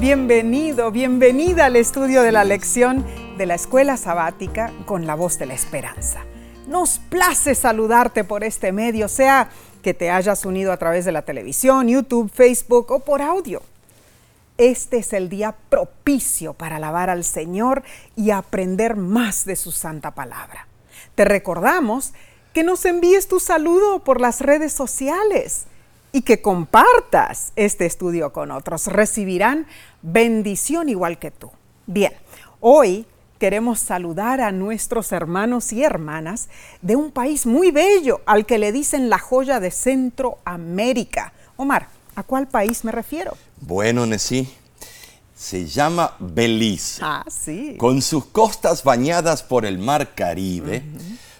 Bienvenido, bienvenida al estudio de la lección de la escuela sabática con la voz de la esperanza. Nos place saludarte por este medio, sea que te hayas unido a través de la televisión, YouTube, Facebook o por audio. Este es el día propicio para alabar al Señor y aprender más de su santa palabra. Te recordamos que nos envíes tu saludo por las redes sociales y que compartas este estudio con otros. Recibirán bendición igual que tú. Bien, hoy queremos saludar a nuestros hermanos y hermanas de un país muy bello al que le dicen la joya de Centroamérica. Omar, ¿a cuál país me refiero? Bueno, Nesí, se llama Belice. Ah, sí. Con sus costas bañadas por el mar Caribe,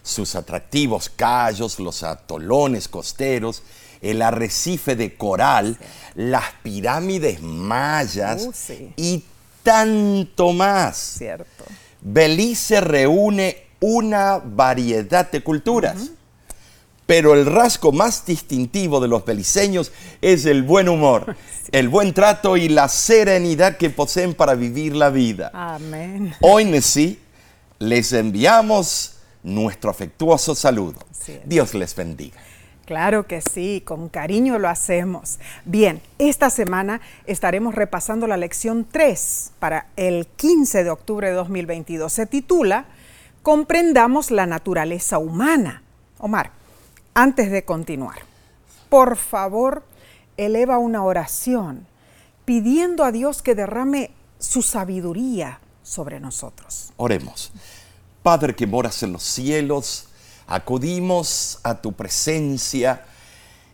sus atractivos callos, los atolones costeros, el arrecife de coral, las pirámides mayas Uh, sí. y tanto más. Cierto. Belice reúne una variedad de culturas. Pero el rasgo más distintivo de los beliceños es el buen humor, el buen trato y la serenidad que poseen para vivir la vida. Amén. Hoy, Nesí, les enviamos nuestro afectuoso saludo. Dios les bendiga. Claro que sí, con cariño lo hacemos. Bien, esta semana estaremos repasando la lección 3 para el 15 de octubre de 2022. Se titula Comprendamos la naturaleza humana. Omar, antes de continuar, por favor, eleva una oración pidiendo a Dios que derrame su sabiduría sobre nosotros. Oremos. Padre que moras en los cielos, acudimos a tu presencia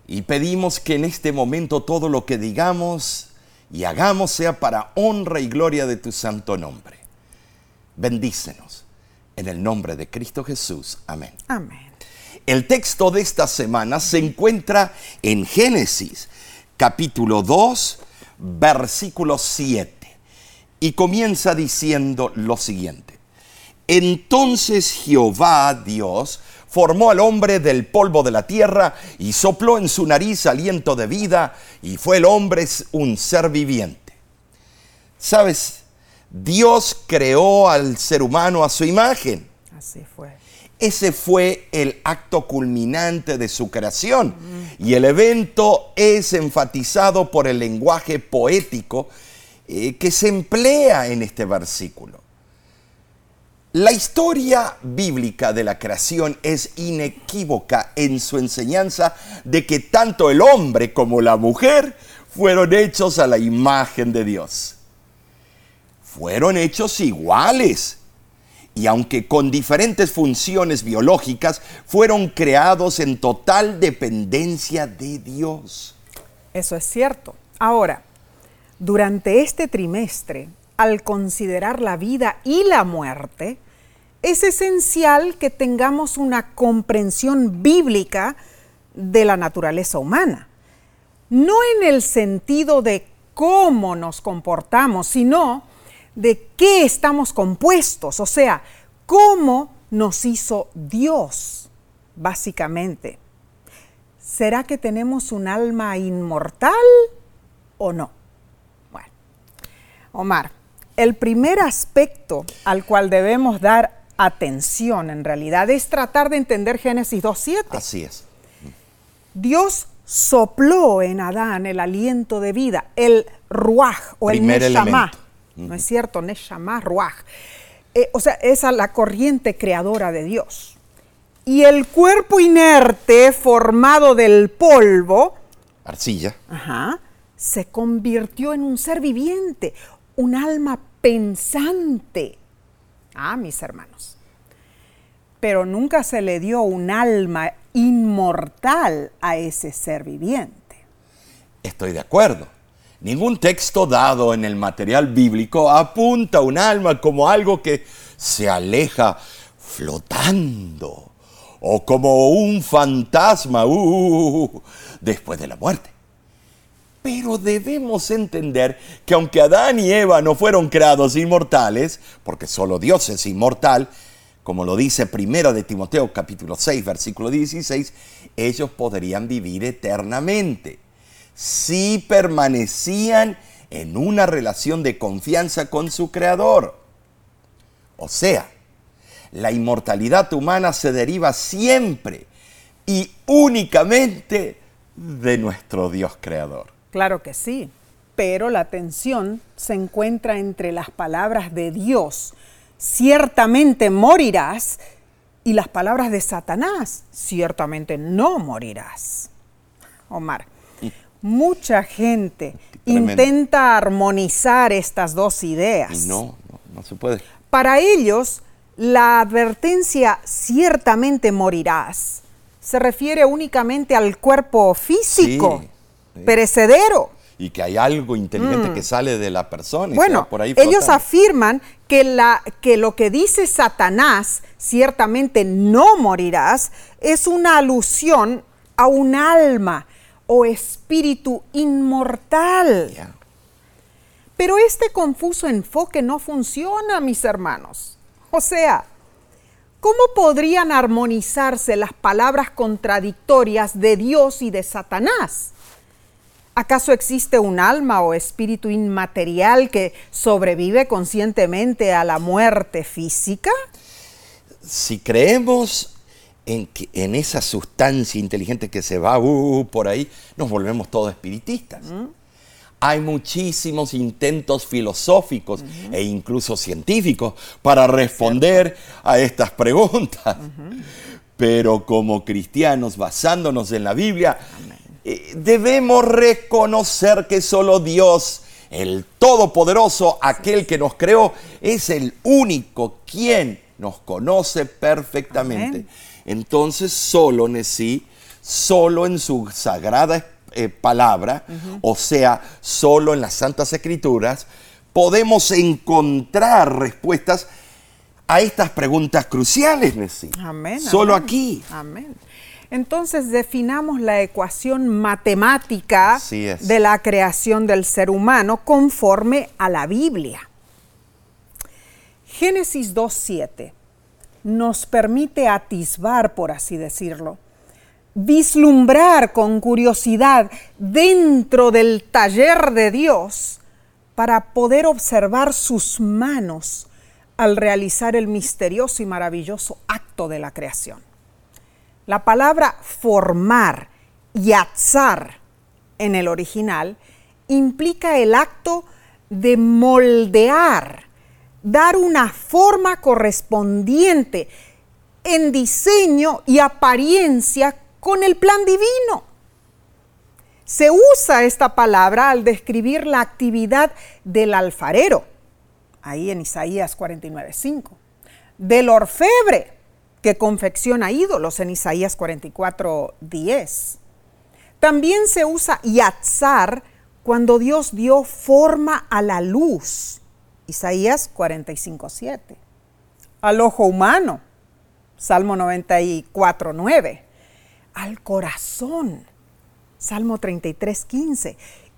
y pedimos que en este momento todo lo que digamos y hagamos sea para honra y gloria de tu santo nombre. Bendícenos. En el nombre de Cristo Jesús. Amén. Amén. El texto de esta semana se encuentra en Génesis, capítulo 2, versículo 7, y comienza diciendo lo siguiente. Entonces Jehová Dios formó al hombre del polvo de la tierra y sopló en su nariz aliento de vida, y fue el hombre un ser viviente. ¿Sabes? Dios creó al ser humano a su imagen. Así fue. Ese fue el acto culminante de su creación. Y el evento es enfatizado por el lenguaje poético eh, que se emplea en este versículo. La historia bíblica de la creación es inequívoca en su enseñanza de que tanto el hombre como la mujer fueron hechos a la imagen de Dios. Fueron hechos iguales y aunque con diferentes funciones biológicas, fueron creados en total dependencia de Dios. Eso es cierto. Ahora, durante este trimestre, al considerar la vida y la muerte, es esencial que tengamos una comprensión bíblica de la naturaleza humana. No en el sentido de cómo nos comportamos, sino de qué estamos compuestos, o sea, cómo nos hizo Dios, básicamente. ¿Será que tenemos un alma inmortal o no? Bueno, Omar, el primer aspecto al cual debemos dar atención en realidad es tratar de entender Génesis 2.7. Así es. Dios sopló en Adán el aliento de vida, el ruaj o Primer el elemento. ¿No es cierto? Neshamá, ruaj. Eh, o sea, esa es la corriente creadora de Dios. Y el cuerpo inerte formado del polvo, Arcilla. ajá, se convirtió en un ser viviente, un alma pensante. Ah, mis hermanos. Pero nunca se le dio un alma inmortal a ese ser viviente. Estoy de acuerdo. Ningún texto dado en el material bíblico apunta a un alma como algo que se aleja flotando o como un fantasma uh, después de la muerte. Pero debemos entender que aunque Adán y Eva no fueron creados inmortales, porque solo Dios es inmortal, como lo dice primero de Timoteo capítulo 6 versículo 16, ellos podrían vivir eternamente si permanecían en una relación de confianza con su creador. O sea, la inmortalidad humana se deriva siempre y únicamente de nuestro Dios creador. Claro que sí, pero la tensión se encuentra entre las palabras de Dios, ciertamente morirás, y las palabras de Satanás, ciertamente no morirás. Omar, mucha gente intenta armonizar estas dos ideas. No, no, no se puede. Para ellos, la advertencia ciertamente morirás se refiere únicamente al cuerpo físico, perecedero. Y que hay algo inteligente mm. que sale de la persona. bueno, por ahí ellos afirman que, la, que lo que dice Satanás, ciertamente no morirás, es una alusión a un alma o espíritu inmortal. Pero este confuso enfoque no funciona, mis hermanos. O sea, ¿cómo podrían armonizarse las palabras contradictorias de Dios y de Satanás? ¿Acaso existe un alma o espíritu inmaterial que sobrevive conscientemente a la muerte física? Si creemos en, en esa sustancia inteligente que se va uh, por ahí, nos volvemos todos espiritistas. ¿Mm? Hay muchísimos intentos filosóficos e incluso científicos para responder a estas preguntas. Pero como cristianos, basándonos en la Biblia, debemos reconocer que solo Dios, el Todopoderoso, aquel que nos creó, es el único quien nos conoce perfectamente. Entonces, solo en sí, solo en su sagrada eh, palabra, o sea, solo en las Santas Escrituras, podemos encontrar respuestas a estas preguntas cruciales, Nessie. Amén. Solo aquí. Amén. Entonces definamos la ecuación matemática de la creación del ser humano conforme a la Biblia. Génesis 2.7 nos permite atisbar, por así decirlo, vislumbrar con curiosidad dentro del taller de Dios para poder observar sus manos al realizar el misterioso y maravilloso acto de la creación. La palabra formar, y yatzar en el original, implica el acto de moldear, dar una forma correspondiente en diseño y apariencia con el plan divino. Se usa esta palabra al describir la actividad del alfarero, ahí en Isaías 49.5, del orfebre, que confecciona ídolos en Isaías 44.10. También se usa yatzar cuando Dios dio forma a la luz, Isaías 45.7. Al ojo humano, Salmo 94.9 al corazón. Salmo 33, 15.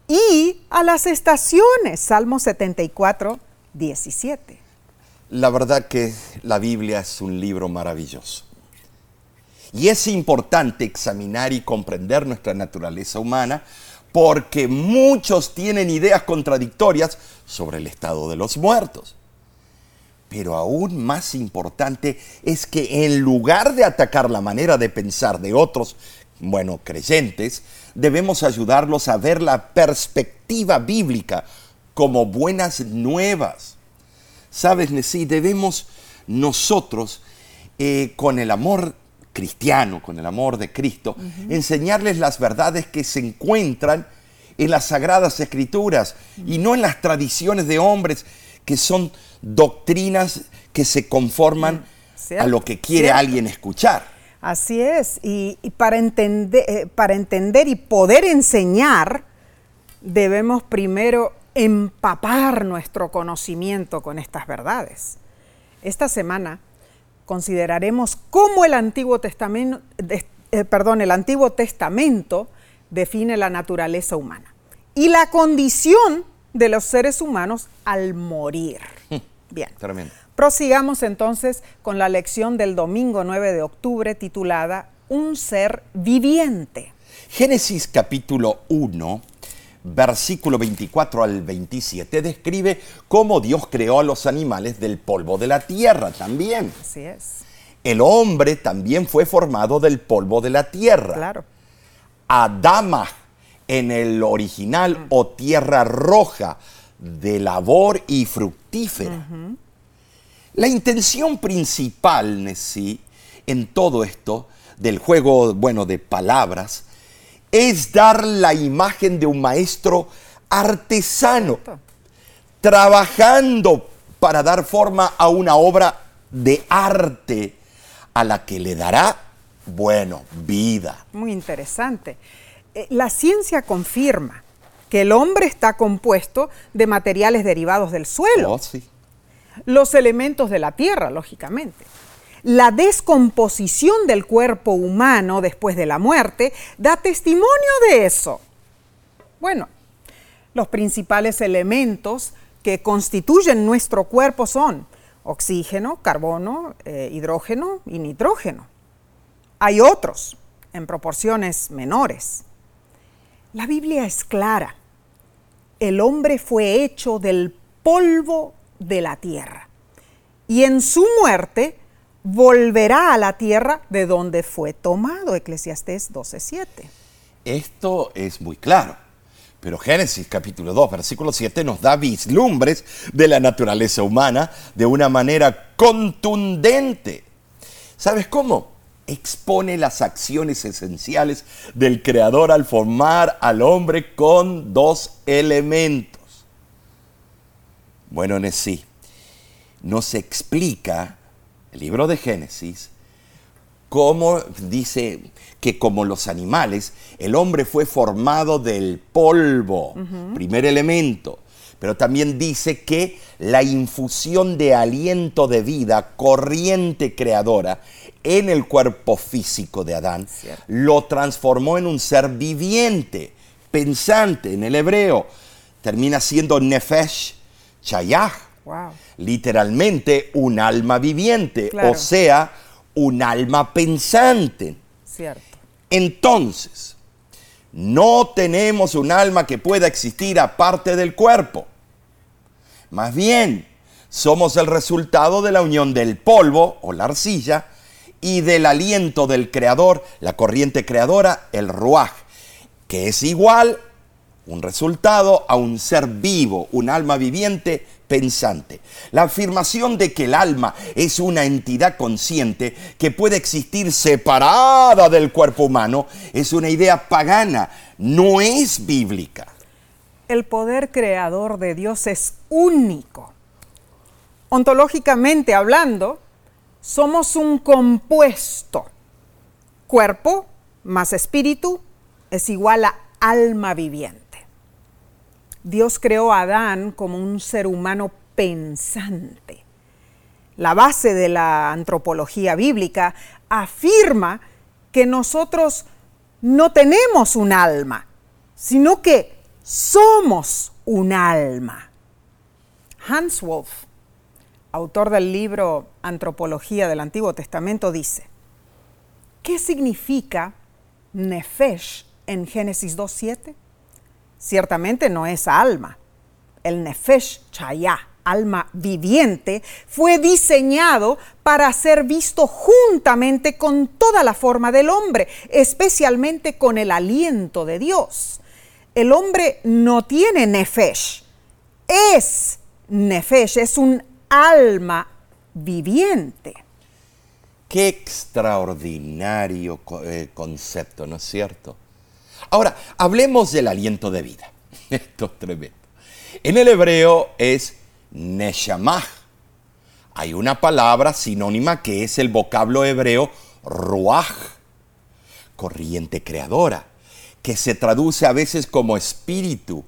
Y a las estaciones. Salmo 74, 17. La verdad que la Biblia es un libro maravilloso. Y es importante examinar y comprender nuestra naturaleza humana porque muchos tienen ideas contradictorias sobre el estado de los muertos. Pero aún más importante es que en lugar de atacar la manera de pensar de otros, bueno, creyentes, debemos ayudarlos a ver la perspectiva bíblica como buenas nuevas. Sabes, Nesí, debemos nosotros, eh, con el amor cristiano, con el amor de Cristo, enseñarles las verdades que se encuentran en las sagradas escrituras y no en las tradiciones de hombres que son doctrinas que se conforman mm, a lo que quiere alguien escuchar. Así es, y, para, entender, eh, para entender y poder enseñar, debemos primero empapar nuestro conocimiento con estas verdades. Esta semana consideraremos cómo el Antiguo Testamento, eh, perdón, el Antiguo Testamento define la naturaleza humana y la condición de los seres humanos al morir. Bien. Prosigamos entonces con la lección del domingo 9 de octubre titulada Un ser viviente. Génesis capítulo 1, versículo 24 al 27, describe cómo Dios creó a los animales del polvo de la tierra también. Así es. El hombre también fue formado del polvo de la tierra. Claro. Adama en el original o tierra roja de labor y fructífera. La intención principal, Nessie, en todo esto, del juego, bueno, de palabras, es dar la imagen de un maestro artesano, trabajando para dar forma a una obra de arte a la que le dará, bueno, vida. Muy interesante. Eh, la ciencia confirma que el hombre está compuesto de materiales derivados del suelo. Oh, sí. Los elementos de la tierra, lógicamente. La descomposición del cuerpo humano después de la muerte da testimonio de eso. Bueno, los principales elementos que constituyen nuestro cuerpo son oxígeno, carbono, eh, hidrógeno y nitrógeno. Hay otros en proporciones menores. La Biblia es clara. El hombre fue hecho del polvo de la tierra y en su muerte volverá a la tierra de donde fue tomado. Eclesiastés 12:7. Esto es muy claro. Pero Génesis capítulo 2, versículo 7 nos da vislumbres de la naturaleza humana de una manera contundente. ¿Sabes cómo? Expone las acciones esenciales del Creador al formar al hombre con dos elementos. Bueno, en sí, nos explica el libro de Génesis cómo dice que como los animales, el hombre fue formado del polvo, primer elemento, pero también dice que la infusión de aliento de vida, corriente creadora, en el cuerpo físico de Adán, lo transformó en un ser viviente, pensante en el hebreo. Termina siendo nefesh chayah, literalmente un alma viviente, o sea, un alma pensante. Cierto. Entonces, no tenemos un alma que pueda existir aparte del cuerpo. Más bien, somos el resultado de la unión del polvo o la arcilla y del aliento del creador, la corriente creadora, el ruaj, que es igual un resultado a un ser vivo, un alma viviente pensante. La afirmación de que el alma es una entidad consciente que puede existir separada del cuerpo humano es una idea pagana, no es bíblica. El poder creador de Dios es único. Ontológicamente hablando, somos un compuesto. Cuerpo más espíritu es igual a alma viviente. Dios creó a Adán como un ser humano pensante. La base de la antropología bíblica afirma que nosotros no tenemos un alma, sino que somos un alma. Hans Wolf, autor del libro Antropología del Antiguo Testamento, dice, ¿qué significa Nefesh en Génesis 2.7? Ciertamente no es alma. El Nefesh Chaya, alma viviente, fue diseñado para ser visto juntamente con toda la forma del hombre, especialmente con el aliento de Dios. El hombre no tiene Nefesh, es Nefesh, es un alma viviente. Qué extraordinario eh, concepto, ¿no es cierto? Ahora, hablemos del aliento de vida. Esto es tremendo. En el hebreo es neshamah. Hay una palabra sinónima que es el vocablo hebreo ruach, corriente creadora, que se traduce a veces como espíritu,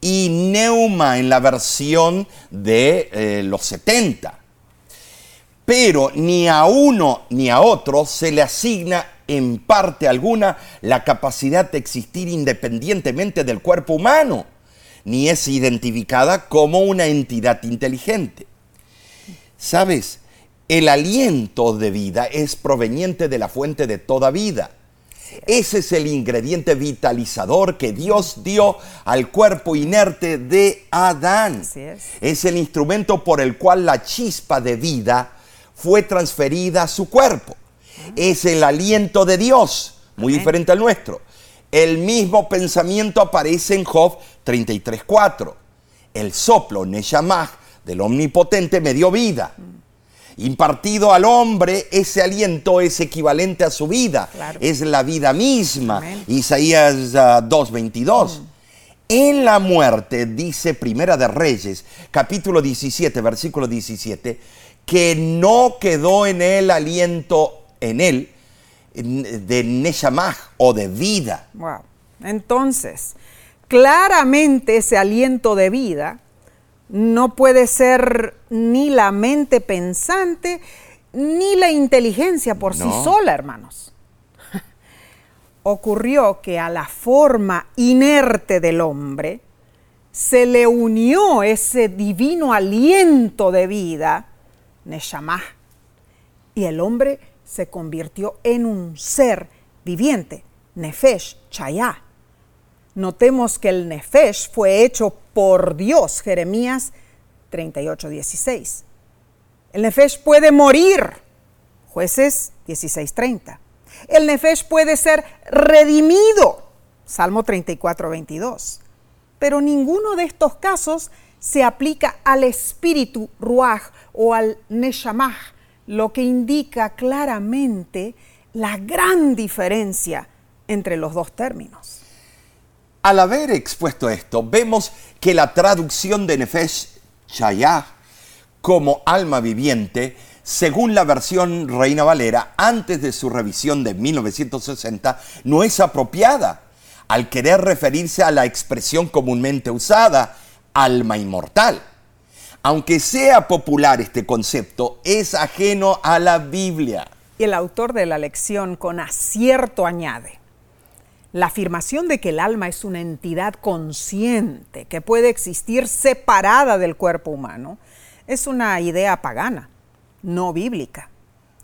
y neuma en la versión de eh, los 70. Pero ni a uno ni a otro se le asigna en parte alguna la capacidad de existir independientemente del cuerpo humano, ni es identificada como una entidad inteligente. ¿Sabes? El aliento de vida es proveniente de la fuente de toda vida. Ese es el ingrediente vitalizador que Dios dio al cuerpo inerte de Adán. Así es. Es el instrumento por el cual la chispa de vida fue transferida a su cuerpo. Es el aliento de Dios, muy Amén. diferente al nuestro. El mismo pensamiento aparece en Job 33.4. El soplo, Neshamah, del Omnipotente me dio vida. Impartido al hombre, ese aliento es equivalente a su vida. Claro. Es la vida misma. Amén. Isaías ah, 2.22. En la muerte, dice Primera de Reyes, capítulo 17, versículo 17, que no quedó en él aliento, en él, de Neshamah o de vida. Wow. Entonces, claramente ese aliento de vida no puede ser ni la mente pensante ni la inteligencia por sí sola, hermanos. Ocurrió que a la forma inerte del hombre se le unió ese divino aliento de vida, Neshamah, y el hombre se convirtió en un ser viviente, Nefesh, Chayá. Notemos que el Nefesh fue hecho por Dios, Jeremías 38, 16. El Nefesh puede morir, jueces 16, 30. El Nefesh puede ser redimido, Salmo 34, 22. Pero ninguno de estos casos se aplica al espíritu Ruach o al Neshamah, lo que indica claramente la gran diferencia entre los dos términos. Al haber expuesto esto, vemos que la traducción de Nefesh Chayah como alma viviente, según la versión Reina Valera, antes de su revisión de 1960, no es apropiada al querer referirse a la expresión comúnmente usada, alma inmortal. Aunque sea popular este concepto, es ajeno a la Biblia. Y el autor de la lección con acierto añade, la afirmación de que el alma es una entidad consciente que puede existir separada del cuerpo humano es una idea pagana, no bíblica.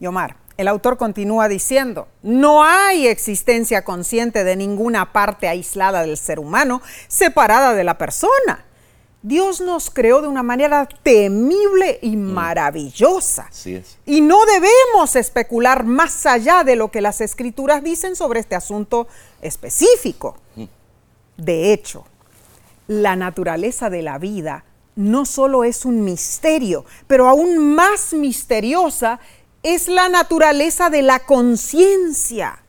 Y Omar, el autor continúa diciendo, no hay existencia consciente de ninguna parte aislada del ser humano separada de la persona. Dios nos creó de una manera temible y maravillosa. Así es. Y no debemos especular más allá de lo que las escrituras dicen sobre este asunto específico. De hecho, la naturaleza de la vida no solo es un misterio, pero aún más misteriosa es la naturaleza de la conciencia.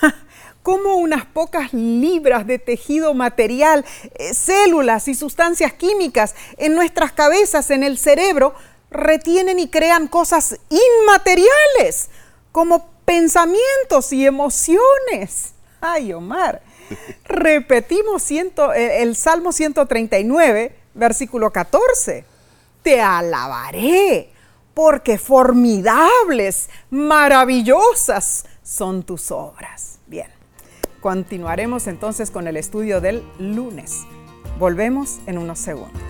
Cómo unas pocas libras de tejido material, eh, células y sustancias químicas en nuestras cabezas, en el cerebro, retienen y crean cosas inmateriales, como pensamientos y emociones. Ay, Omar. Repetimos ciento- eh, el Salmo 139, versículo 14. Te alabaré, porque formidables, maravillosas son tus obras. Continuaremos entonces con el estudio del lunes. Volvemos en unos segundos.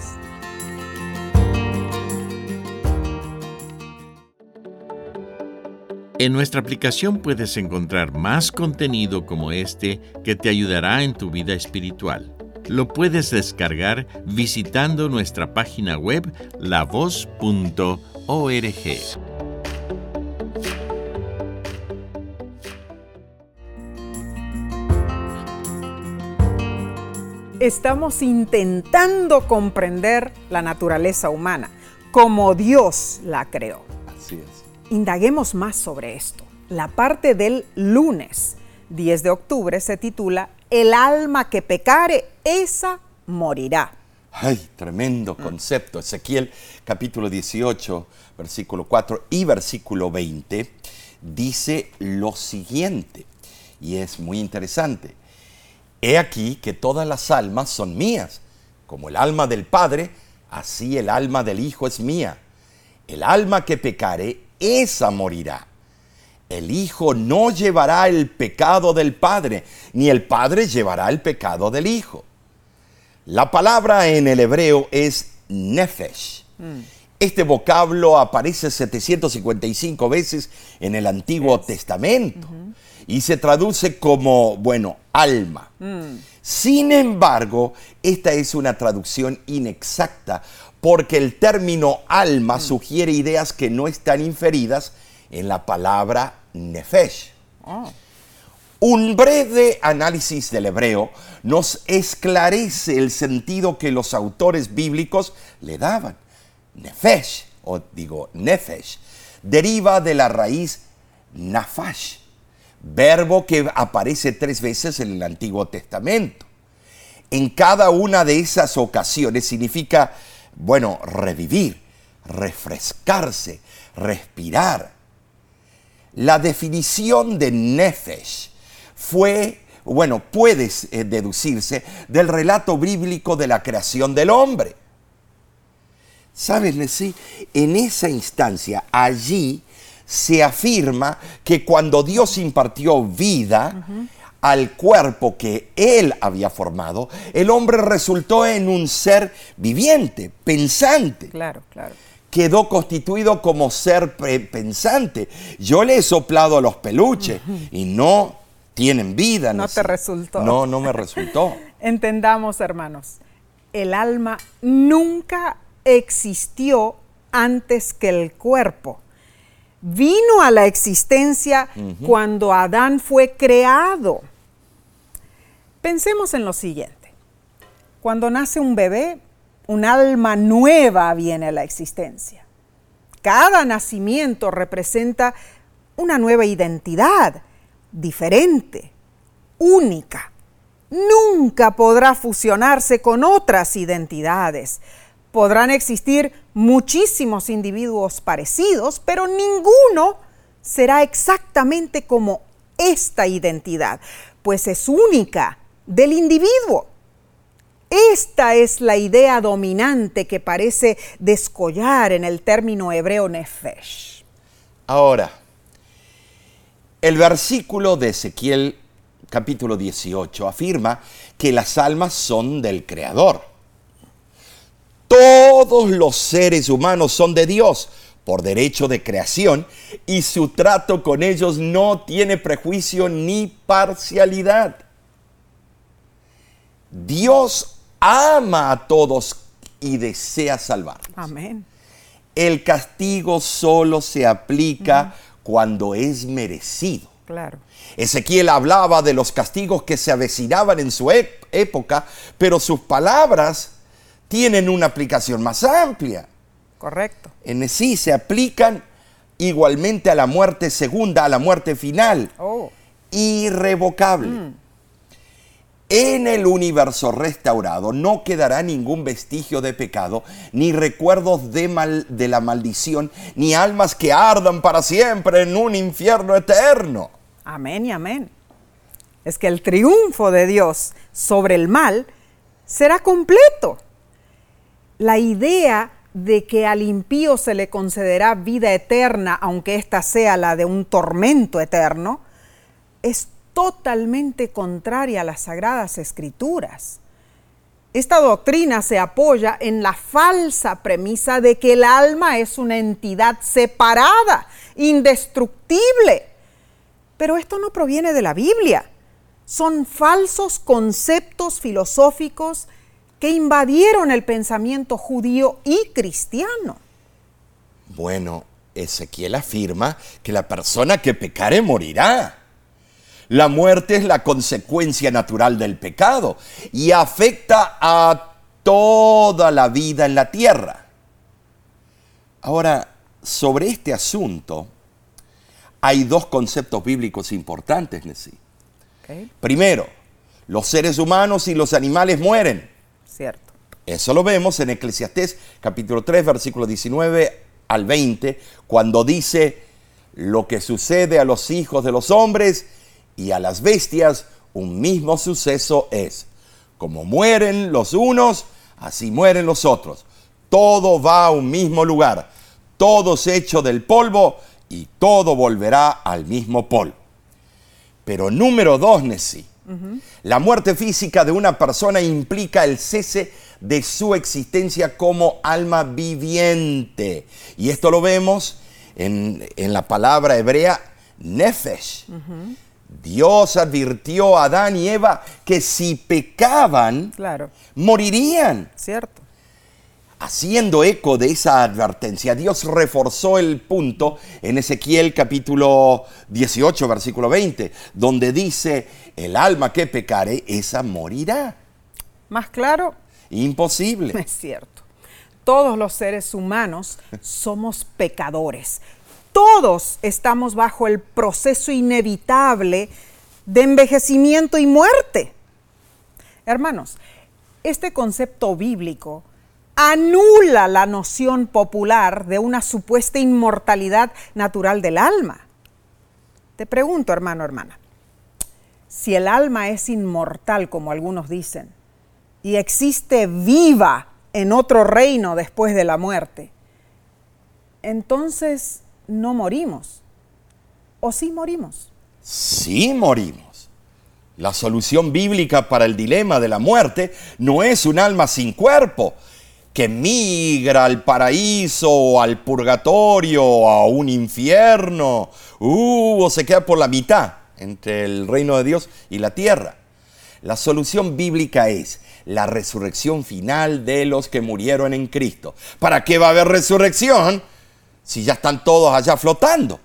En nuestra aplicación puedes encontrar más contenido como este que te ayudará en tu vida espiritual. Lo puedes descargar visitando nuestra página web lavoz.org. Estamos intentando comprender la naturaleza humana como Dios la creó. Así es. Indaguemos más sobre esto. La parte del lunes 10 de octubre se titula El alma que pecare, esa morirá. Ay, tremendo concepto. Ezequiel capítulo 18, versículo 4 y versículo 20 dice lo siguiente, y es muy interesante. He aquí que todas las almas son mías, como el alma del Padre, así el alma del Hijo es mía. El alma que pecare, esa morirá. El Hijo no llevará el pecado del Padre, ni el Padre llevará el pecado del Hijo. La palabra en el hebreo es nefesh. Este vocablo aparece 755 veces en el Antiguo Testamento y se traduce como, bueno, alma. Sin embargo, esta es una traducción inexacta porque el término alma sugiere ideas que no están inferidas en la palabra nefesh. Oh. Un breve análisis del hebreo nos esclarece el sentido que los autores bíblicos le daban. Nefesh, o digo nefesh, deriva de la raíz nafash, verbo que aparece tres veces en el Antiguo Testamento. En cada una de esas ocasiones significa, bueno, revivir, refrescarse, respirar. La definición de nefesh fue, bueno, puede eh, deducirse del relato bíblico de la creación del hombre. ¿Sabes, Nessie? En esa instancia, allí se afirma que cuando Dios impartió vida al cuerpo que Él había formado, el hombre resultó en un ser viviente, pensante. Claro, claro quedó constituido como ser pensante. Yo le he soplado a los peluches y no tienen vida. No te resultó. No, no me resultó. Entendamos, hermanos, el alma nunca existió antes que el cuerpo. Vino a la existencia cuando Adán fue creado. Pensemos en lo siguiente. Cuando nace un bebé, un alma nueva viene a la existencia. Cada nacimiento representa una nueva identidad, diferente, única. Nunca podrá fusionarse con otras identidades. Podrán existir muchísimos individuos parecidos, pero ninguno será exactamente como esta identidad, pues es única del individuo. Esta es la idea dominante que parece descollar en el término hebreo nefesh. Ahora, el versículo de Ezequiel capítulo 18 afirma que las almas son del Creador. Todos los seres humanos son de Dios por derecho de creación y su trato con ellos no tiene prejuicio ni parcialidad. Dios ama a todos y desea salvar. Amén. El castigo solo se aplica cuando es merecido. Claro. Ezequiel hablaba de los castigos que se avecinaban en su época, pero sus palabras tienen una aplicación más amplia. Correcto. En sí se aplican igualmente a la muerte segunda, a la muerte final. Oh. Irrevocable. Mm. En el universo restaurado no quedará ningún vestigio de pecado, ni recuerdos de, mal, de la maldición, ni almas que ardan para siempre en un infierno eterno. Amén y amén. Es que el triunfo de Dios sobre el mal será completo. La idea de que al impío se le concederá vida eterna, aunque ésta sea la de un tormento eterno, es totalmente contraria a las sagradas escrituras. Esta doctrina se apoya en la falsa premisa de que el alma es una entidad separada, indestructible. Pero esto no proviene de la Biblia. Son falsos conceptos filosóficos que invadieron el pensamiento judío y cristiano. Bueno, Ezequiel afirma que la persona que pecare morirá. La muerte es la consecuencia natural del pecado y afecta a toda la vida en la tierra. Ahora, sobre este asunto, hay dos conceptos bíblicos importantes, Nessie. Primero, los seres humanos y los animales mueren. Cierto. Eso lo vemos en Eclesiastés capítulo 3, versículo 19 al 20, cuando dice, lo que sucede a los hijos de los hombres y a las bestias un mismo suceso es. Como mueren los unos, así mueren los otros. Todo va a un mismo lugar. Todo es hecho del polvo y todo volverá al mismo polvo. Pero número dos, Nessie. La muerte física de una persona implica el cese de su existencia como alma viviente. Y esto lo vemos en, la palabra hebrea nefesh. Dios advirtió a Adán y Eva que si pecaban, Claro, morirían. cierto. Haciendo eco de esa advertencia, Dios reforzó el punto en Ezequiel capítulo 18, versículo 20, donde dice, el alma que pecare, esa morirá. Más claro, Imposible. es cierto. Todos los seres humanos somos pecadores. Todos estamos bajo el proceso inevitable de envejecimiento y muerte. Hermanos, este concepto bíblico anula la noción popular de una supuesta inmortalidad natural del alma. Te pregunto, hermano, hermana, si el alma es inmortal, como algunos dicen, y existe viva en otro reino después de la muerte, entonces no morimos. ¿O sí morimos? Sí morimos. La solución bíblica para el dilema de la muerte no es un alma sin cuerpo que migra al paraíso al purgatorio o a un infierno uh, o se queda por la mitad entre el reino de Dios y la tierra. La solución bíblica es la resurrección final de los que murieron en Cristo. ¿Para qué va a haber resurrección si ya están todos allá flotando?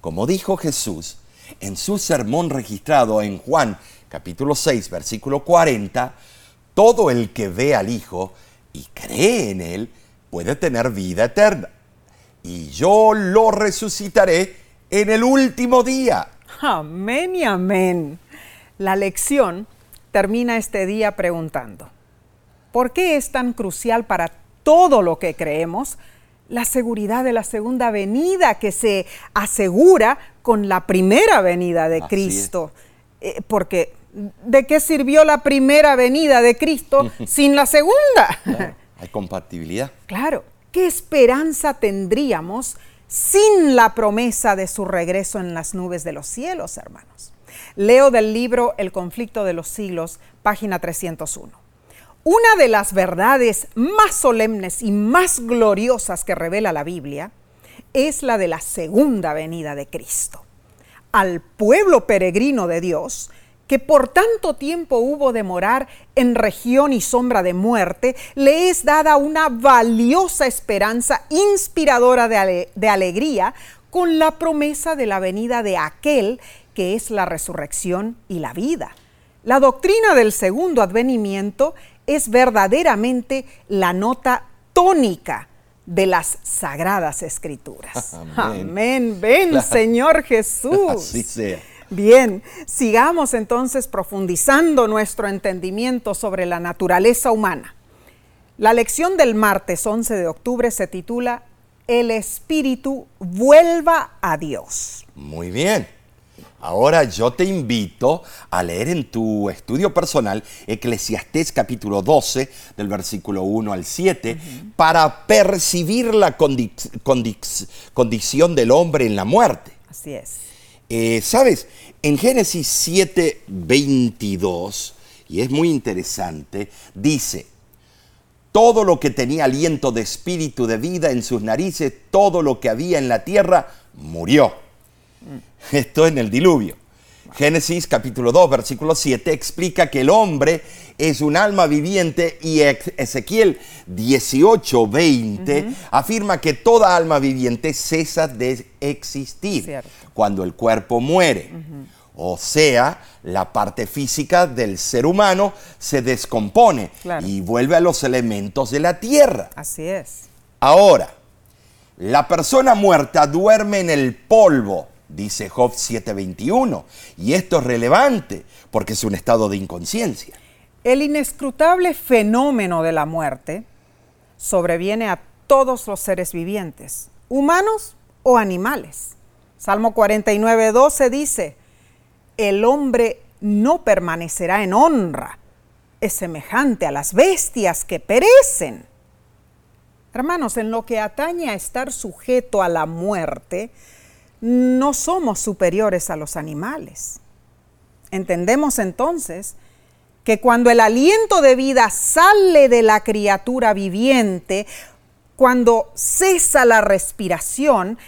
Como dijo Jesús en su sermón registrado en Juan capítulo 6 versículo 40, todo el que ve al Hijo y cree en Él puede tener vida eterna. Y yo lo resucitaré en el último día. Amén y amén. La lección termina este día preguntando, ¿por qué es tan crucial para todo lo que creemos la seguridad de la segunda venida que se asegura con la primera venida de Así Cristo? Eh, porque ¿de qué sirvió la primera venida de Cristo sin la segunda? Claro, hay compatibilidad. Claro, ¿qué esperanza tendríamos sin la promesa de su regreso en las nubes de los cielos, hermanos? Leo del libro El conflicto de los siglos, página 301. Una de las verdades más solemnes y más gloriosas que revela la Biblia es la de la segunda venida de Cristo. Al pueblo peregrino de Dios, que por tanto tiempo hubo de morar en región y sombra de muerte, le es dada una valiosa esperanza inspiradora de, ale de, alegría con la promesa de la venida de aquel que es la resurrección y la vida. La doctrina del segundo advenimiento es verdaderamente la nota tónica de las sagradas escrituras. Amén. Amén. Ven. Señor Jesús. Así sea. Bien, sigamos entonces profundizando nuestro entendimiento sobre la naturaleza humana. La lección del martes 11 de octubre se titula El espíritu vuelva a Dios. Muy bien. Ahora yo te invito a leer en tu estudio personal Eclesiastés capítulo 12 del versículo 1 al 7 uh -huh. para percibir la condi condi condición del hombre en la muerte. Así es. Eh, Sabes, en Génesis 7, 22, y es muy interesante, dice, todo lo que tenía aliento de espíritu de vida en sus narices, todo lo que había en la tierra, murió. Esto en el diluvio. Génesis capítulo 2, versículo 7 explica que el hombre es un alma viviente y Ezequiel 18, 20 uh -huh. afirma que toda alma viviente cesa de existir Cierto. cuando el cuerpo muere. Uh -huh. O sea, la parte física del ser humano se descompone Claro. y vuelve a los elementos de la tierra. Así es. Ahora, la persona muerta duerme en el polvo, dice Job 7:21, y esto es relevante porque es un estado de inconsciencia. El inescrutable fenómeno de la muerte sobreviene a todos los seres vivientes, humanos o animales. Salmo 49, 12 dice, el hombre no permanecerá en honra, es semejante a las bestias que perecen. Hermanos, en lo que atañe a estar sujeto a la muerte, no somos superiores a los animales. Entendemos entonces que cuando el aliento de vida sale de la criatura viviente, cuando cesa la respiración,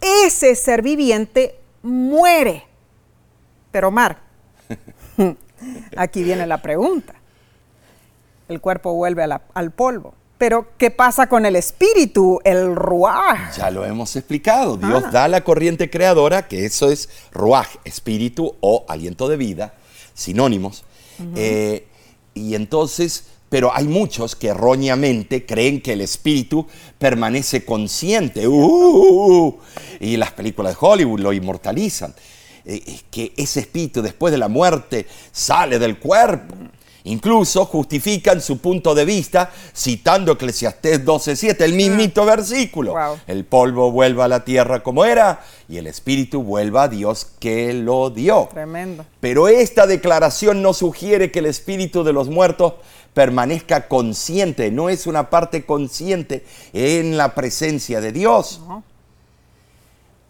ese ser viviente muere. Pero Omar, aquí viene la pregunta. El cuerpo vuelve al polvo. Pero, ¿qué pasa con el espíritu, el ruaj? Ya lo hemos explicado. Dios ah. da la corriente creadora, que eso es ruaj, espíritu o aliento de vida, sinónimos. Eh, y entonces, pero hay muchos que erróneamente creen que el espíritu permanece consciente. Uh, uh, uh, y las películas de Hollywood lo inmortalizan. Eh, que ese espíritu después de la muerte sale del cuerpo. Incluso justifican su punto de vista citando Eclesiastés 12.7, el mismito versículo. El polvo vuelva a la tierra como era y el espíritu vuelva a Dios que lo dio. Tremendo. Pero esta declaración no sugiere que el espíritu de los muertos permanezca consciente, no es una parte consciente en la presencia de Dios.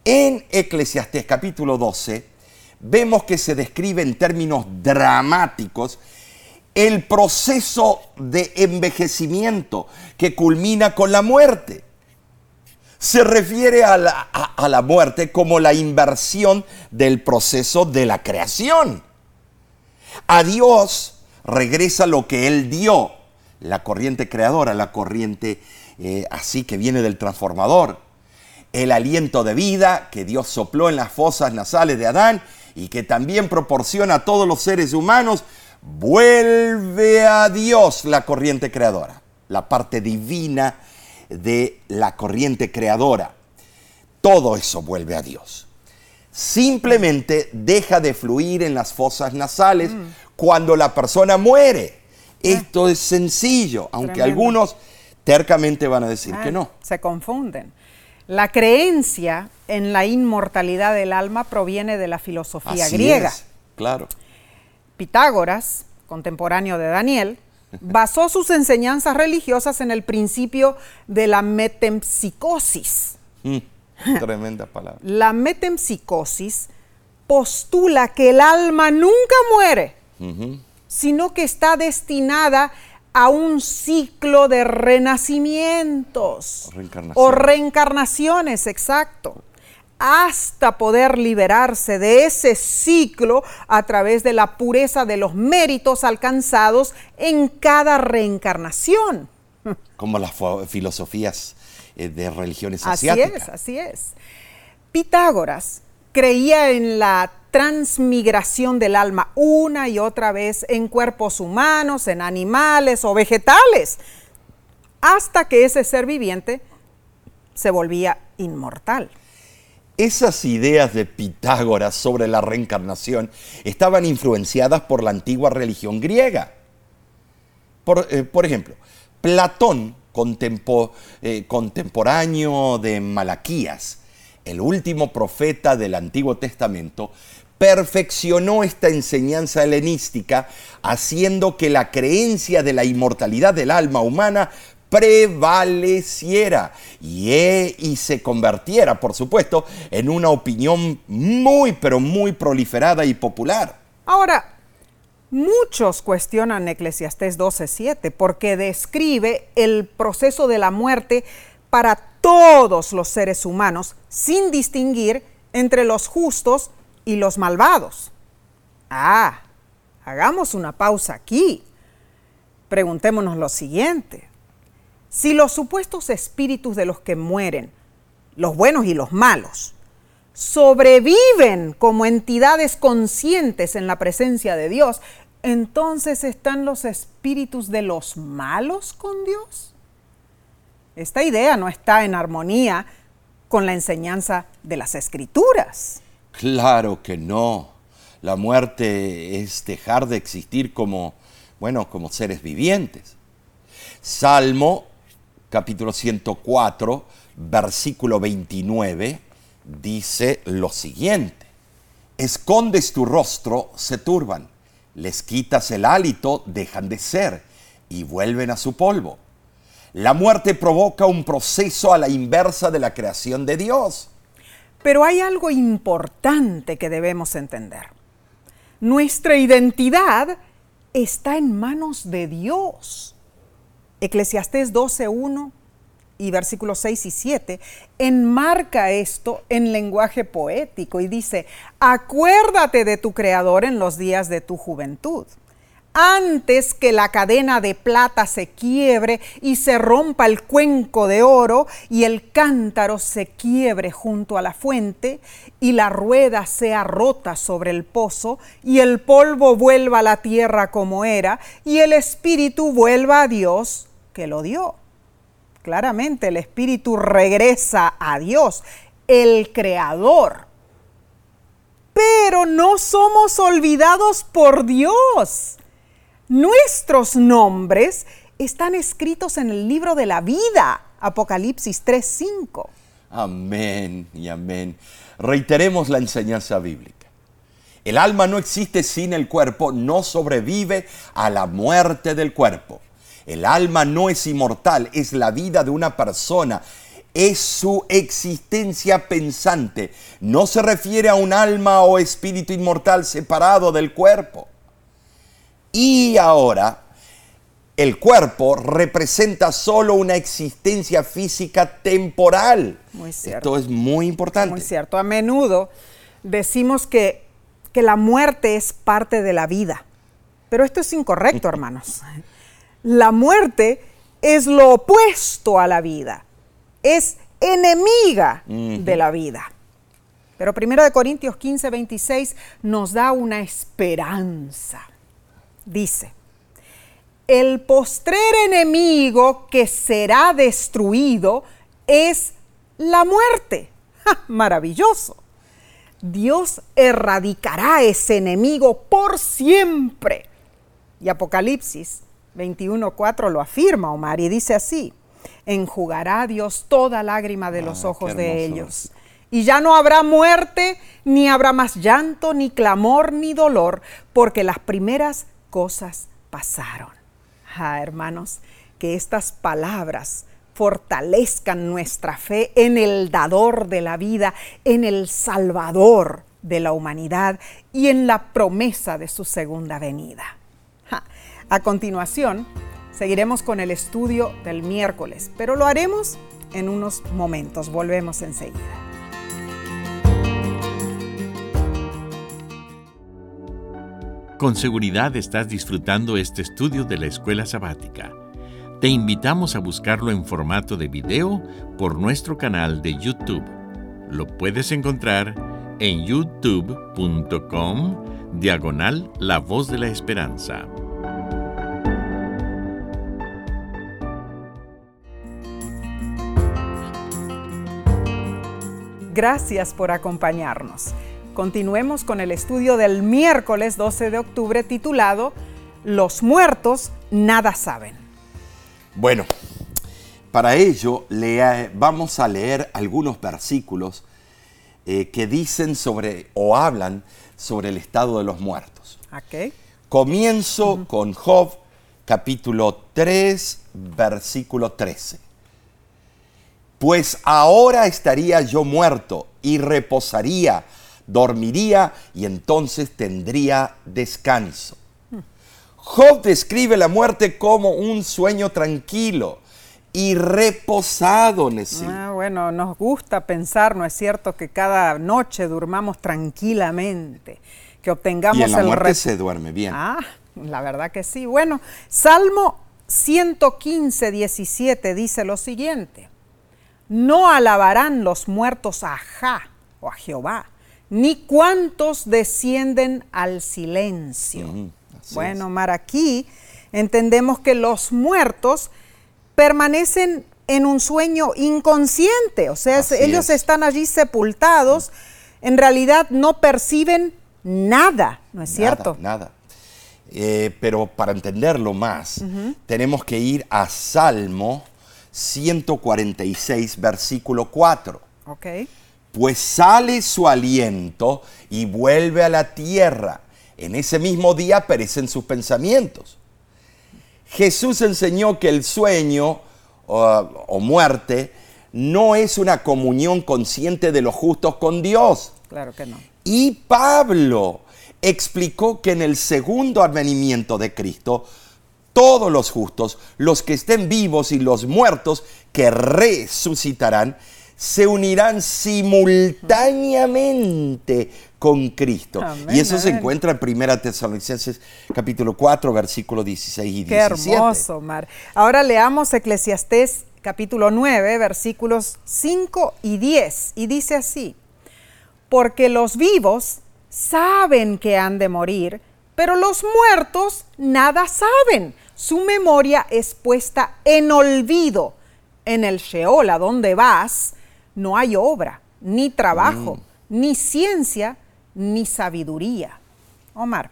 En Eclesiastés capítulo 12 vemos que se describe en términos dramáticos el proceso de envejecimiento que culmina con la muerte. Se refiere a la, muerte como la inversión del proceso de la creación. A Dios regresa lo que Él dio, la corriente creadora, la corriente eh, así que viene del transformador, el aliento de vida que Dios sopló en las fosas nasales de Adán y que también proporciona a todos los seres humanos vuelve a Dios la corriente creadora, la parte divina de la corriente creadora. Todo eso vuelve a Dios. Simplemente deja de fluir en las fosas nasales mm. cuando la persona muere. Esto es sencillo, aunque algunos tercamente van a decir que no. Se confunden. La creencia en la inmortalidad del alma proviene de la filosofía griega. claro. Pitágoras, contemporáneo de Daniel, basó sus enseñanzas religiosas en el principio de la metempsicosis. Mm, tremenda palabra. La metempsicosis postula que el alma nunca muere, sino que está destinada a un ciclo de renacimientos o reencarnaciones, exacto hasta poder liberarse de ese ciclo a través de la pureza de los méritos alcanzados en cada reencarnación. Como las filosofías eh, de religiones asiáticas. Así es, así es. Pitágoras creía en la transmigración del alma una y otra vez en cuerpos humanos, en animales o vegetales, hasta que ese ser viviente se volvía inmortal. Esas ideas de Pitágoras sobre la reencarnación estaban influenciadas por la antigua religión griega. Por, eh, ejemplo, Platón, eh, contemporáneo de Malaquías, el último profeta del Antiguo Testamento, perfeccionó esta enseñanza helenística, haciendo que la creencia de la inmortalidad del alma humana prevaleciera y, y se convirtiera, por supuesto, en una opinión muy, pero muy proliferada y popular. Ahora, muchos cuestionan Eclesiastés 12:7 porque describe el proceso de la muerte para todos los seres humanos, sin distinguir entre los justos y los malvados. Ah, hagamos una pausa aquí. Preguntémonos lo siguiente. Si los supuestos espíritus de los que mueren, los buenos y los malos, sobreviven como entidades conscientes en la presencia de Dios, entonces están los espíritus de los malos con Dios. Esta idea no está en armonía con la enseñanza de las escrituras. Claro que no. La muerte es dejar de existir como, bueno, como seres vivientes. Salmo capítulo 104, versículo 29, dice lo siguiente. Escondes tu rostro, se turban, les quitas el hálito, dejan de ser y vuelven a su polvo. La muerte provoca un proceso a la inversa de la creación de Dios. Pero hay algo importante que debemos entender. Nuestra identidad está en manos de Dios. Eclesiastés 12.1 y versículos 6 y 7 enmarca esto en lenguaje poético y dice, acuérdate de tu Creador en los días de tu juventud antes que la cadena de plata se quiebre y se rompa el cuenco de oro y el cántaro se quiebre junto a la fuente y la rueda sea rota sobre el pozo y el polvo vuelva a la tierra como era y el espíritu vuelva a Dios que lo dio. Claramente el espíritu regresa a Dios, el creador. Pero no somos olvidados por Dios. Nuestros nombres están escritos en el libro de la vida, Apocalipsis 3:5. Amén y amén. Reiteremos la enseñanza bíblica. El alma no existe sin el cuerpo, no sobrevive a la muerte del cuerpo. El alma no es inmortal, es la vida de una persona, es su existencia pensante. No se refiere a un alma o espíritu inmortal separado del cuerpo. Y ahora, el cuerpo representa solo una existencia física temporal. Muy cierto. Esto es muy importante. Muy cierto. A menudo decimos que, que la muerte es parte de la vida. Pero esto es incorrecto, hermanos. La muerte es lo opuesto a la vida. Es enemiga de la vida. Pero 1 Corintios 15, 26 nos da una esperanza dice, el postrer enemigo que será destruido es la muerte. Maravilloso. Dios erradicará ese enemigo por siempre. Y Apocalipsis 21.4 lo afirma Omar y dice así, enjugará Dios toda lágrima de los ah, ojos de ellos. Y ya no habrá muerte, ni habrá más llanto, ni clamor, ni dolor, porque las primeras cosas pasaron. Ah, hermanos, que estas palabras fortalezcan nuestra fe en el dador de la vida, en el salvador de la humanidad y en la promesa de su segunda venida. A continuación, seguiremos con el estudio del miércoles, pero lo haremos en unos momentos. Volvemos enseguida. Con seguridad estás disfrutando este estudio de la escuela sabática. Te invitamos a buscarlo en formato de video por nuestro canal de YouTube. Lo puedes encontrar en youtube.com diagonal La Voz de la Esperanza. Gracias por acompañarnos. Continuemos con el estudio del miércoles 12 de octubre titulado Los muertos nada saben. Bueno, para ello vamos a leer algunos versículos eh, que dicen sobre o hablan sobre el estado de los muertos. Okay. Comienzo con Job capítulo 3, versículo 13. Pues ahora estaría yo muerto y reposaría dormiría y entonces tendría descanso. Job describe la muerte como un sueño tranquilo y reposado, Ah, bueno, nos gusta pensar, ¿no es cierto?, que cada noche durmamos tranquilamente, que obtengamos y en la muerte se duerme bien. Ah, la verdad que sí. Bueno, Salmo 115, 17 dice lo siguiente: No alabarán los muertos a Ja o a Jehová, ni cuántos descienden al silencio. bueno, Mar, aquí entendemos que los muertos permanecen en un sueño inconsciente, o sea, ellos están allí sepultados, en realidad no perciben nada, ¿no es cierto? Nada. Eh, pero para entenderlo más, tenemos que ir a Salmo 146, versículo 4. Ok pues sale su aliento y vuelve a la tierra. En ese mismo día perecen sus pensamientos. Jesús enseñó que el sueño o, muerte no es una comunión consciente de los justos con Dios. Claro que no. Y Pablo explicó que en el segundo advenimiento de Cristo todos los justos, los que estén vivos y los muertos que resucitarán, se unirán simultáneamente con Cristo. Amén, y eso se encuentra en 1 Tesalonicenses capítulo 4, versículo 16 y Qué 17. hermoso, Mar. Ahora leamos Eclesiastés capítulo 9, versículos 5 y 10. Y dice así, porque los vivos saben que han de morir, pero los muertos nada saben. Su memoria es puesta en olvido. En el Sheol, a donde vas, no hay obra, ni trabajo, ni ciencia, ni sabiduría. Omar,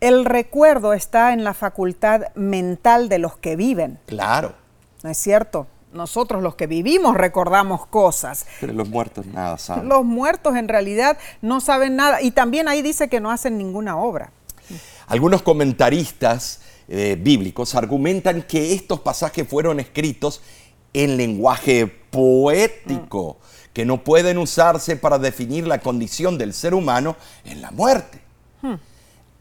el recuerdo está en la facultad mental de los que viven, Claro, ¿no es cierto? Nosotros los que vivimos recordamos cosas. pero los muertos nada saben. Los muertos en realidad no saben nada y también ahí dice que no hacen ninguna obra. Algunos comentaristas eh, bíblicos argumentan que estos pasajes fueron escritos en lenguaje poético, que no pueden usarse para definir la condición del ser humano en la muerte.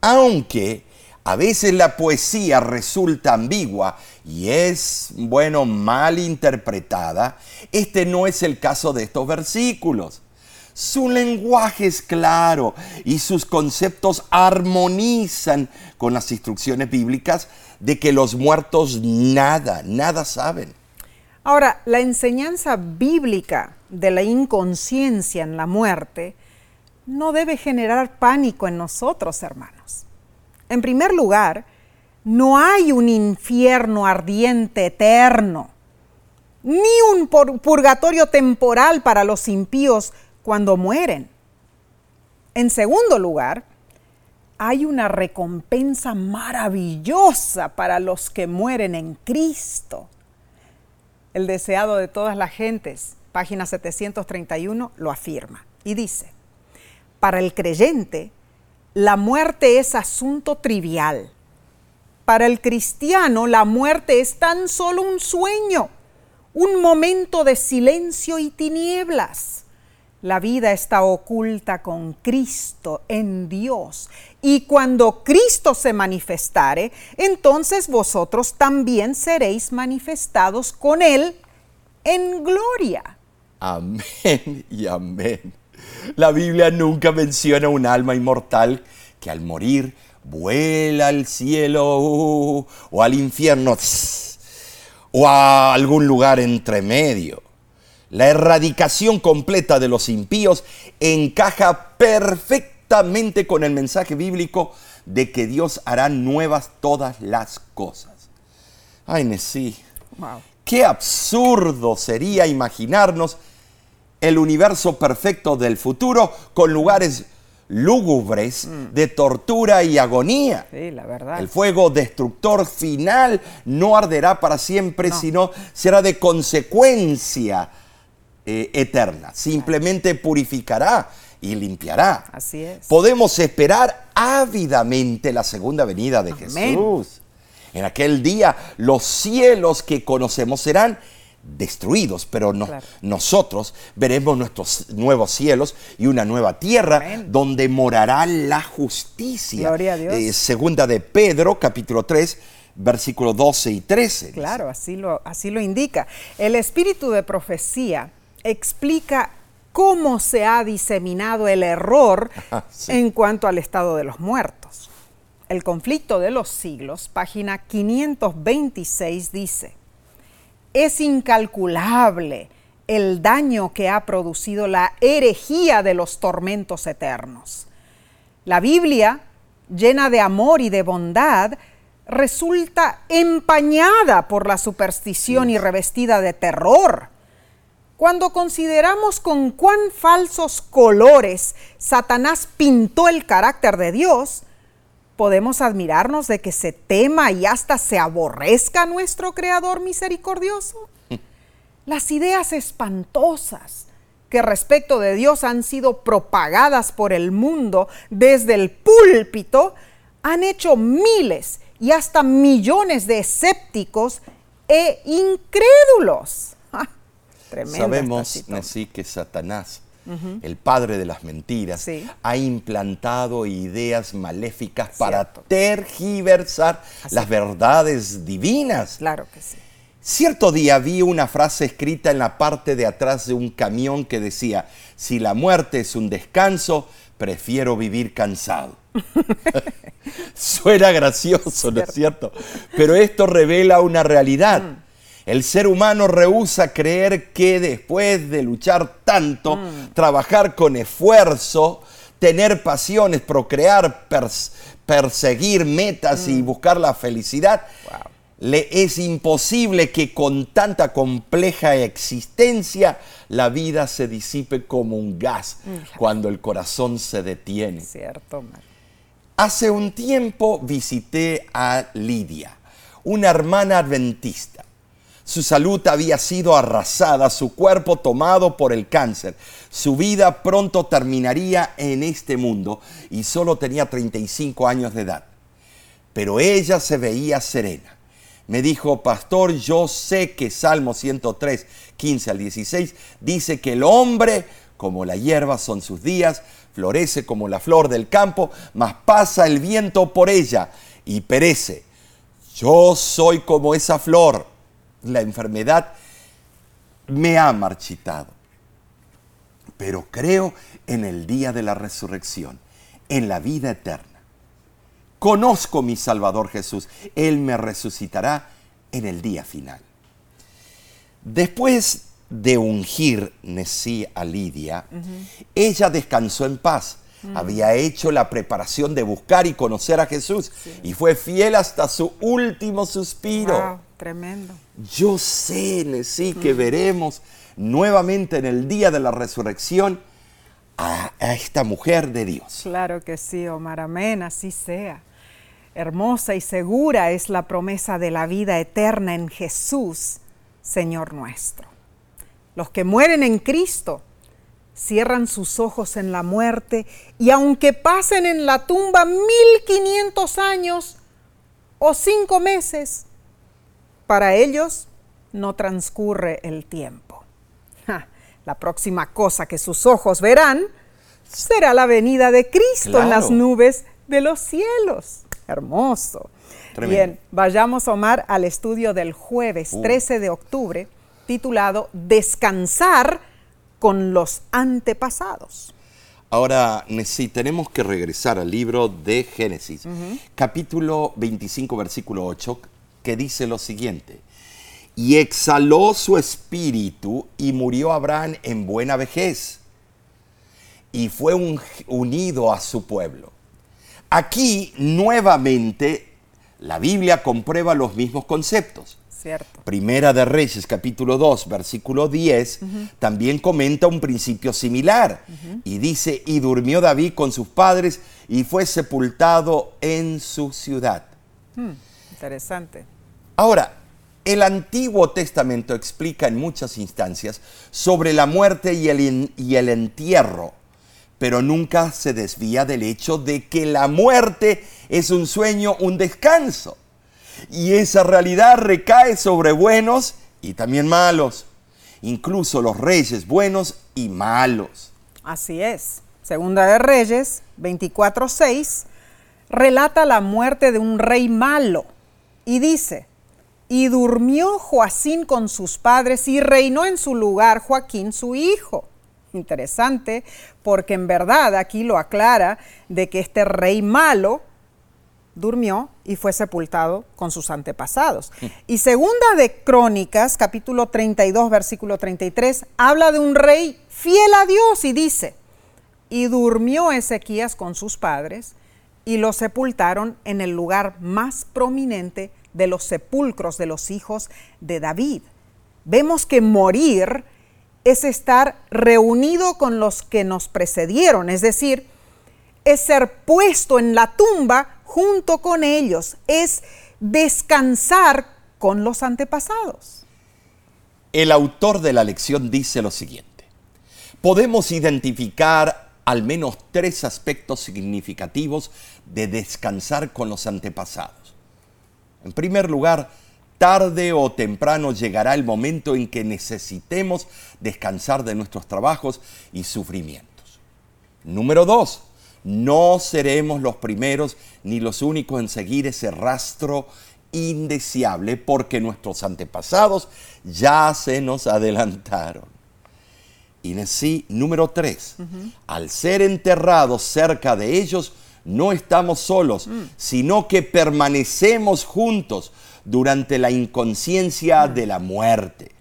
Aunque a veces la poesía resulta ambigua y es, bueno, mal interpretada, este no es el caso de estos versículos. Su lenguaje es claro y sus conceptos armonizan con las instrucciones bíblicas de que los muertos nada, nada saben. Ahora, la enseñanza bíblica de la inconsciencia en la muerte no debe generar pánico en nosotros, hermanos. En primer lugar, no hay un infierno ardiente eterno, ni un pur- purgatorio temporal para los impíos cuando mueren. En segundo lugar, hay una recompensa maravillosa para los que mueren en Cristo. El deseado de todas las gentes, página 731, lo afirma y dice, para el creyente, la muerte es asunto trivial. Para el cristiano, la muerte es tan solo un sueño, un momento de silencio y tinieblas. La vida está oculta con Cristo en Dios. Y cuando Cristo se manifestare, entonces vosotros también seréis manifestados con Él en gloria. Amén y amén. La Biblia nunca menciona un alma inmortal que al morir vuela al cielo uh, o al infierno o a algún lugar entre medio. La erradicación completa de los impíos encaja perfectamente con el mensaje bíblico de que Dios hará nuevas todas las cosas. Ay, Nesí, Wow. Qué absurdo sería imaginarnos el universo perfecto del futuro con lugares lúgubres de tortura y agonía. Sí, la verdad. El fuego destructor final no arderá para siempre, No. sino será de consecuencia eh, eterna. Simplemente purificará y limpiará. Así es. Podemos esperar ávidamente la segunda venida de Amén. Jesús. En aquel día los cielos que conocemos serán destruidos, pero no- Claro. nosotros veremos nuestros nuevos cielos y una nueva tierra Amén. donde morará la justicia. Gloria a Dios. Eh, segunda de Pedro, capítulo 3, versículos 12 y 13. dice. Claro, así lo, así lo indica. El espíritu de profecía explica cómo se ha diseminado el error sí. en cuanto al estado de los muertos. El conflicto de los siglos, página 526, dice, es incalculable el daño que ha producido la herejía de los tormentos eternos. La Biblia, llena de amor y de bondad, resulta empañada por la superstición y revestida de terror. Cuando consideramos con cuán falsos colores Satanás pintó el carácter de Dios, podemos admirarnos de que se tema y hasta se aborrezca a nuestro Creador misericordioso. Las ideas espantosas que respecto de Dios han sido propagadas por el mundo desde el púlpito han hecho miles y hasta millones de escépticos e incrédulos. Sabemos. Nesí, que Satanás el padre de las mentiras, Sí. ha implantado ideas maléficas para tergiversar las verdades divinas. Claro que sí. Cierto día vi una frase escrita en la parte de atrás de un camión que decía, si la muerte es un descanso, prefiero vivir cansado. Suena gracioso, ¿no es cierto? Pero esto revela una realidad. El ser humano rehúsa creer que después de luchar tanto, trabajar con esfuerzo, tener pasiones, procrear, pers- perseguir metas y buscar la felicidad, le es imposible que con tanta compleja existencia la vida se disipe como un gas cuando el corazón se detiene. Cierto, Mar. Hace un tiempo visité a Lidia, una hermana adventista. Su salud había sido arrasada, su cuerpo tomado por el cáncer. Su vida pronto terminaría en este mundo y solo tenía 35 años de edad. Pero ella se veía serena. Me dijo, pastor, yo sé que Salmo 103, 15 al 16 dice que el hombre, como la hierba son sus días, florece como la flor del campo, mas pasa el viento por ella y perece. Yo soy como esa flor. La enfermedad me ha marchitado. Pero creo en el día de la resurrección, en la vida eterna. Conozco mi Salvador Jesús. Él me resucitará en el día final. Después de ungir Nesí a Lidia, ella descansó en paz. Había hecho la preparación de buscar y conocer a Jesús y fue fiel hasta su último suspiro. Wow, tremendo. Yo sé, Nesí, que veremos nuevamente en el día de la resurrección a, a esta mujer de Dios. Claro que sí, Omar, amén, así sea. Hermosa y segura es la promesa de la vida eterna en Jesús, Señor nuestro. Los que mueren en Cristo cierran sus ojos en la muerte y aunque pasen en la tumba 1500 años o cinco meses, para ellos no transcurre el tiempo. Ja, la próxima cosa que sus ojos verán será la venida de Cristo en las nubes de los cielos. Hermoso. Tremendo. Bien, vayamos, Omar, al estudio del jueves Uh. 13 de octubre, titulado Descansar con los antepasados. Ahora, Nesí, tenemos que regresar al libro de Génesis, capítulo 25, versículo 8, que dice lo siguiente. Y exhaló su espíritu y murió Abraham en buena vejez y fue un- unido a su pueblo. Aquí, nuevamente, la Biblia comprueba los mismos conceptos. ¿Cierto? Primera de Reyes, capítulo 2, versículo 10, también comenta un principio similar y dice, y durmió David con sus padres y fue sepultado en su ciudad. Interesante. Ahora, el Antiguo Testamento explica en muchas instancias sobre la muerte y el, entierro, pero nunca se desvía del hecho de que la muerte es un sueño, un descanso. Y esa realidad recae sobre buenos y también malos, incluso los reyes buenos y malos. Así es. Segunda de Reyes 24:6 relata la muerte de un rey malo y dice, y durmió Joacín con sus padres y reinó en su lugar Joaquín su hijo. Interesante, porque en verdad aquí lo aclara de que este rey malo durmió y fue sepultado con sus antepasados. Y segunda de Crónicas, capítulo 32, versículo 33, habla de un rey fiel a Dios y dice, y durmió Ezequías con sus padres y lo sepultaron en el lugar más prominente de los sepulcros de los hijos de David. Vemos que morir es estar reunido con los que nos precedieron, es decir, es ser puesto en la tumba junto con ellos, es descansar con los antepasados. El autor de la lección dice lo siguiente. Podemos identificar al menos tres aspectos significativos de descansar con los antepasados. En primer lugar, tarde o temprano llegará el momento en que necesitemos descansar de nuestros trabajos y sufrimientos. Número dos, no seremos los primeros ni los únicos en seguir ese rastro indeseable porque nuestros antepasados ya se nos adelantaron. Y así, número tres, al ser enterrados cerca de ellos, no estamos solos, mm. sino que permanecemos juntos durante la inconsciencia mm. de la muerte.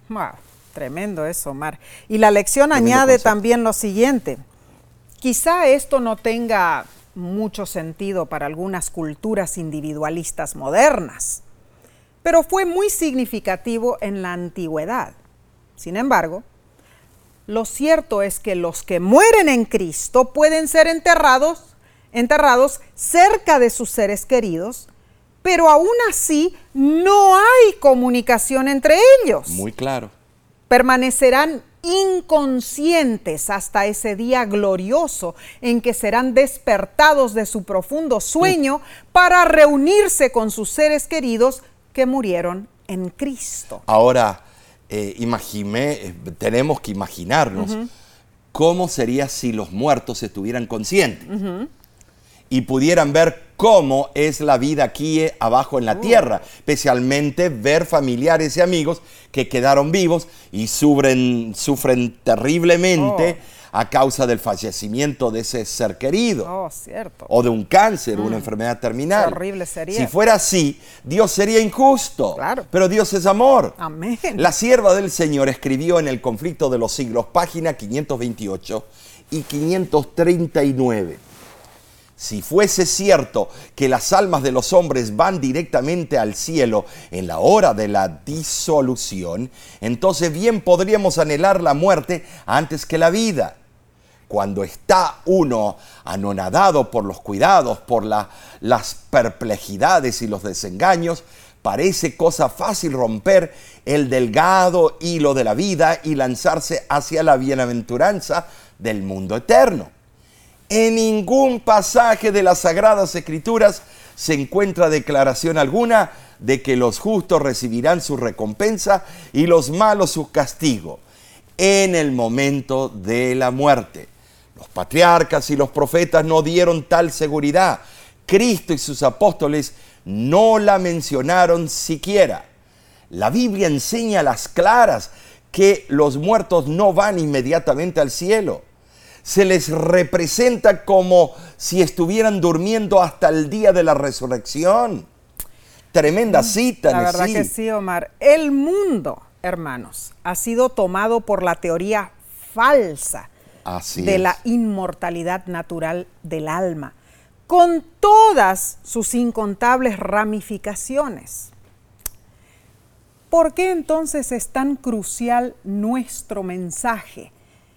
tremendo eso, Omar. Y la lección añade también lo siguiente. Quizá esto no tenga mucho sentido para algunas culturas individualistas modernas, pero fue muy significativo en la antigüedad. Sin embargo, lo cierto es que los que mueren en Cristo pueden ser enterrados, enterrados cerca de sus seres queridos, pero aún así no hay comunicación entre ellos. Muy claro. Permanecerán inconscientes hasta ese día glorioso en que serán despertados de su profundo sueño para reunirse con sus seres queridos que murieron en Cristo. Ahora, eh, eh, tenemos que imaginarnos cómo sería si los muertos estuvieran conscientes y pudieran ver cómo es la vida aquí eh, abajo en la uh. tierra, especialmente ver familiares y amigos que quedaron vivos y sufren, sufren terriblemente. Oh a causa del fallecimiento de ese ser querido. Oh, cierto. O de un cáncer, una mm. enfermedad terminal. horrible sería. Si fuera así, Dios sería injusto. Claro. Pero Dios es amor. Amén. La sierva del Señor escribió en El conflicto de los siglos, página 528 y 539. Si fuese cierto que las almas de los hombres van directamente al cielo en la hora de la disolución, entonces bien podríamos anhelar la muerte antes que la vida cuando está uno anonadado por los cuidados, por las perplejidades y los desengaños, parece cosa fácil romper el delgado hilo de la vida y lanzarse hacia la bienaventuranza del mundo eterno. En ningún pasaje de las Sagradas Escrituras se encuentra declaración alguna de que los justos recibirán su recompensa y los malos su castigo en el momento de la muerte. Los patriarcas y los profetas no dieron tal seguridad. Cristo y sus apóstoles no la mencionaron siquiera. La Biblia enseña a las claras que los muertos no van inmediatamente al cielo. Se les representa como si estuvieran durmiendo hasta el día de la resurrección. Tremenda mm, cita. La verdad que sí, Omar. El mundo, hermanos, ha sido tomado por la teoría falsa de la inmortalidad natural del alma, con todas sus incontables ramificaciones. ¿Por qué entonces es tan crucial nuestro mensaje,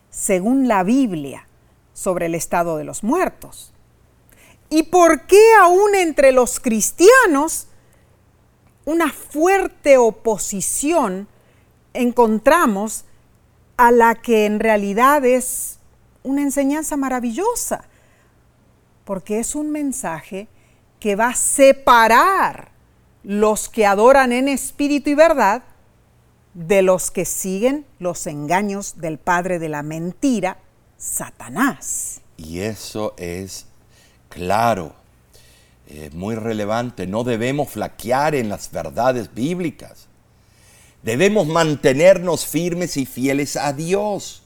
según la Biblia, sobre el estado de los muertos? ¿Y por qué aún entre los cristianos una fuerte oposición encontramos a la que en realidad es una enseñanza maravillosa, porque es un mensaje que va a separar los que adoran en espíritu y verdad de los que siguen los engaños del padre de la mentira, Satanás. Y eso es claro, es muy relevante. No debemos flaquear en las verdades bíblicas. Debemos mantenernos firmes y fieles a Dios.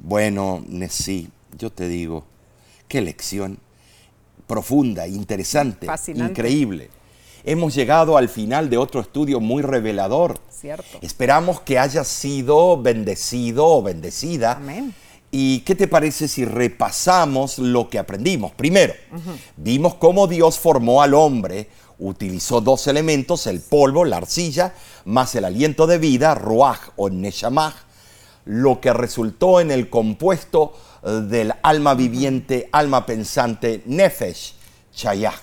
Bueno, sí, yo te digo, qué lección profunda, interesante, increíble. Hemos llegado al final de otro estudio muy revelador. Cierto. Esperamos que hayas sido bendecido o bendecida. Amén. ¿Y qué te parece si repasamos lo que aprendimos? Primero, vimos cómo Dios formó al hombre, utilizó dos elementos, el polvo, la arcilla, más el aliento de vida, ruach o neshamah, lo que resultó en el compuesto eh, del alma viviente, alma pensante, Nefesh, Chayah.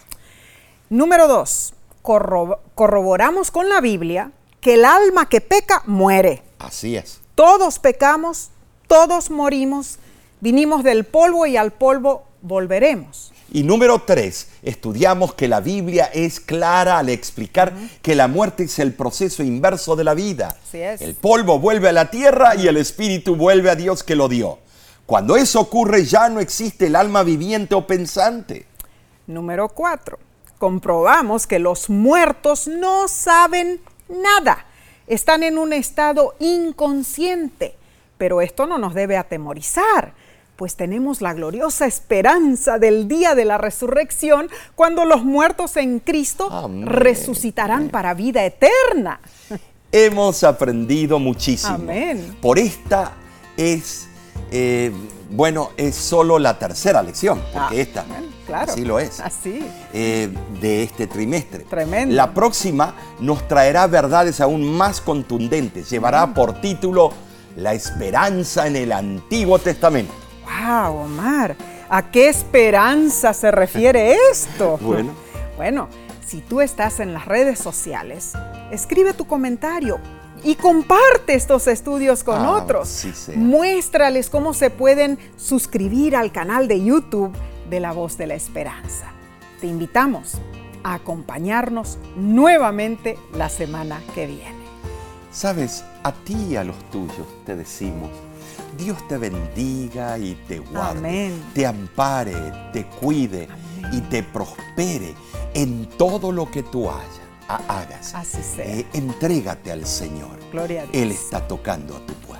Número dos, corroboramos con la Biblia que el alma que peca muere. Así es. Todos pecamos, todos morimos, vinimos del polvo y al polvo volveremos. Y número tres, estudiamos que la Biblia es clara al explicar que la muerte es el proceso inverso de la vida. Así es. El polvo vuelve a la tierra y el espíritu vuelve a Dios que lo dio. Cuando eso ocurre ya no existe el alma viviente o pensante. Número 4. Comprobamos que los muertos no saben nada. Están en un estado inconsciente. Pero esto no nos debe atemorizar, pues tenemos la gloriosa esperanza del día de la resurrección, cuando los muertos en Cristo Amén. resucitarán para vida eterna. Hemos aprendido muchísimo. Amén. Por esta es, eh, bueno, es solo la tercera lección, porque Ah, esta, claro. así lo es, Así. eh, de este trimestre. Tremendo. La próxima nos traerá verdades aún más contundentes. Llevará por título La esperanza en el Antiguo Testamento. ¡Wow, Omar! ¿A qué esperanza se refiere esto? Bueno. Bueno, si tú estás en las redes sociales, escribe tu comentario y comparte estos estudios con Ah, otros. sí. Muéstrales cómo se pueden suscribir al canal de YouTube de La Voz de la Esperanza. Te invitamos a acompañarnos nuevamente la semana que viene. Sabes, a ti y a los tuyos te decimos, Dios te bendiga y te guarde, Amén. te ampare, te cuide y te prospere en todo lo que tú haya- ha- hagas. Así sea. Eh, entrégate al Señor. Gloria a Dios. Él está tocando a tu puerta.